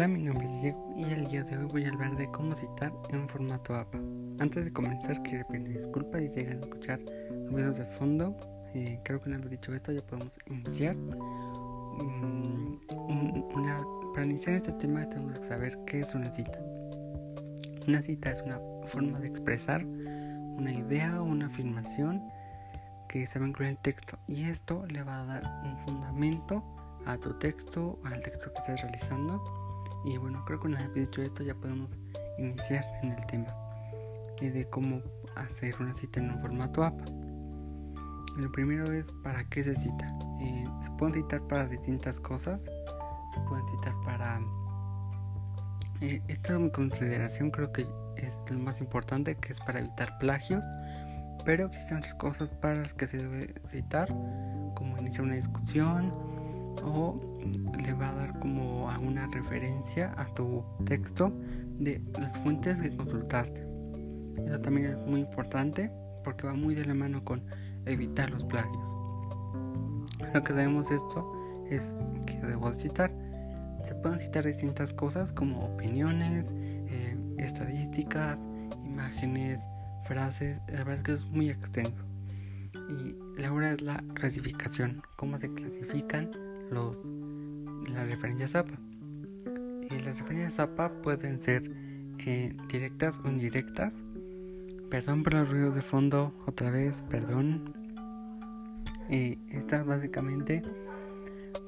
Hola, mi nombre es Diego y el día de hoy voy a hablar de cómo citar en formato APA. Antes de comenzar, quiero pedir disculpas si llegan a escuchar ruidos de fondo. Eh, creo que una vez dicho esto ya podemos iniciar. Mm, para iniciar este tema tenemos que saber qué es una cita. Una cita es una forma de expresar una idea o una afirmación que se va a incluir en el texto y esto le va a dar un fundamento a tu texto, al texto que estés realizando y bueno, creo que una vez dicho esto ya podemos iniciar en el tema de cómo hacer una cita en un formato APA. Lo primero es para qué se cita. Eh, se pueden citar para distintas cosas. Se pueden citar para... Eh, esta mi consideración creo que es lo más importante, que es para evitar plagios. Pero existen otras cosas para las que se debe citar, como iniciar una discusión, o le va a dar como alguna referencia a tu texto de las fuentes que consultaste. Eso también es muy importante porque va muy de la mano con evitar los plagios. Lo que sabemos esto es que debo citar. Se pueden citar distintas cosas como opiniones, eh, estadísticas, imágenes, frases. La verdad es que es muy extenso. Y la hora es la clasificación, cómo se clasifican los, las referencias APA. Eh, las referencias APA pueden ser eh, directas o indirectas. Perdón por los ruidos de fondo, otra vez, perdón. Eh, estas básicamente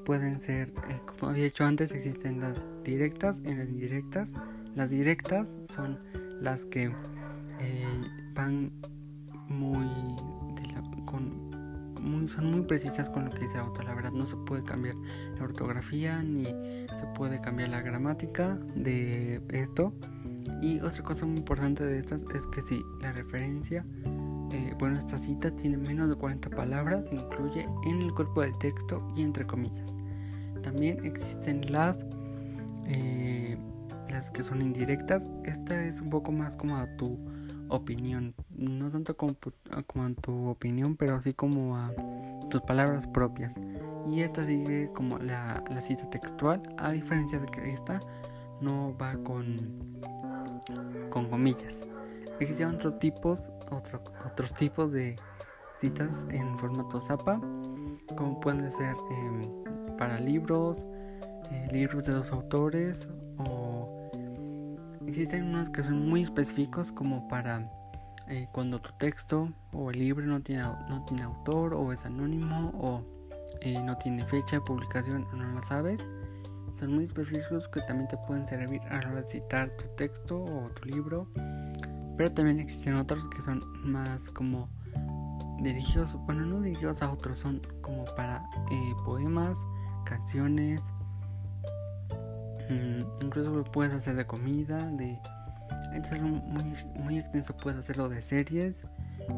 pueden ser, como había dicho antes, existen las directas y las indirectas. Las directas son las que van muy son muy precisas con lo que dice el autor. La verdad no se puede cambiar la ortografía ni se puede cambiar la gramática de esto. Y otra cosa muy importante de estas es que si la referencia, eh, bueno, esta cita tiene menos de 40 palabras, se incluye en el cuerpo del texto y entre comillas. También existen las, eh, las que son indirectas. Esta es un poco más como a tu opinión, no tanto como, a tu opinión, pero así como a tus palabras propias. Y esta sigue como la, cita textual, a diferencia de que esta no va con, con comillas. Existen otros tipos, otro, otros tipos de citas en formato Zapa, como pueden ser em, para libros, eh, libros de dos autores o Existen unos que son muy específicos como para eh, cuando tu texto o el libro no tiene, no tiene autor o es anónimo o eh, no tiene fecha de publicación o no la sabes. Son muy específicos que también te pueden servir a la tu texto o tu libro. Pero también existen otros que son más como dirigidos, bueno, no dirigidos a otros, son como para eh, poemas, canciones, incluso puedes hacer de comida, de... Es algo muy, muy extenso, puedes hacerlo de series,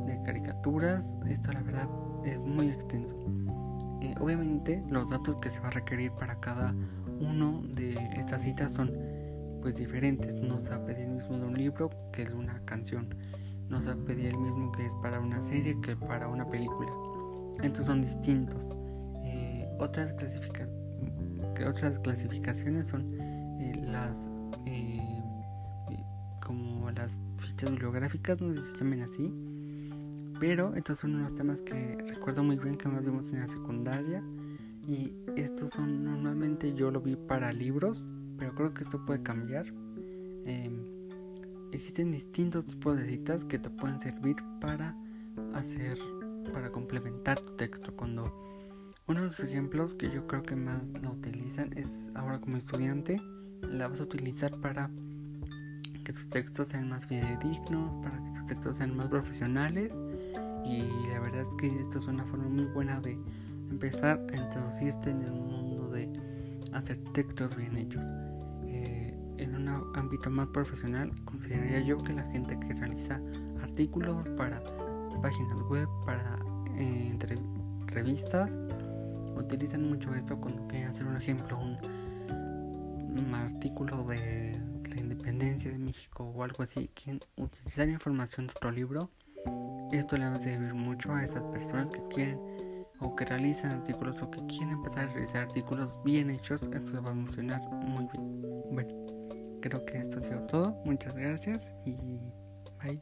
de caricaturas, esto la verdad es muy extenso. Eh, obviamente los datos que se va a requerir para cada uno de estas citas son pues diferentes. No se va a pedir el mismo de un libro que de una canción. No se va a pedir el mismo que es para una serie que para una película. Entonces son distintos. Eh, otras clasificaciones otras clasificaciones son eh, las eh, como las fichas bibliográficas, no sé si se llaman así. Pero estos son unos temas que recuerdo muy bien que nos vimos en la secundaria. Y estos son normalmente yo lo vi para libros, pero creo que esto puede cambiar. Em, existen distintos tipos de citas que te pueden servir para hacer, para complementar tu texto cuando uno de los ejemplos que yo creo que más lo utilizan es ahora como estudiante, la vas a utilizar para que tus textos sean más fidedignos, para que tus textos sean más profesionales y la verdad es que esto es una forma muy buena de empezar a introducirte en el mundo de hacer textos bien hechos. Eh, en un ámbito más profesional consideraría yo que la gente que realiza artículos para páginas web, para eh, revistas, utilizan mucho esto cuando quieren hacer un ejemplo, un, artículo de la independencia de México o algo así, quieren utilizar información de otro libro. Esto le va a servir mucho a esas personas que quieren o que realizan artículos o que quieren empezar a realizar artículos bien hechos. Esto va a funcionar muy bien. Bueno, creo que esto ha sido todo. Muchas gracias y bye.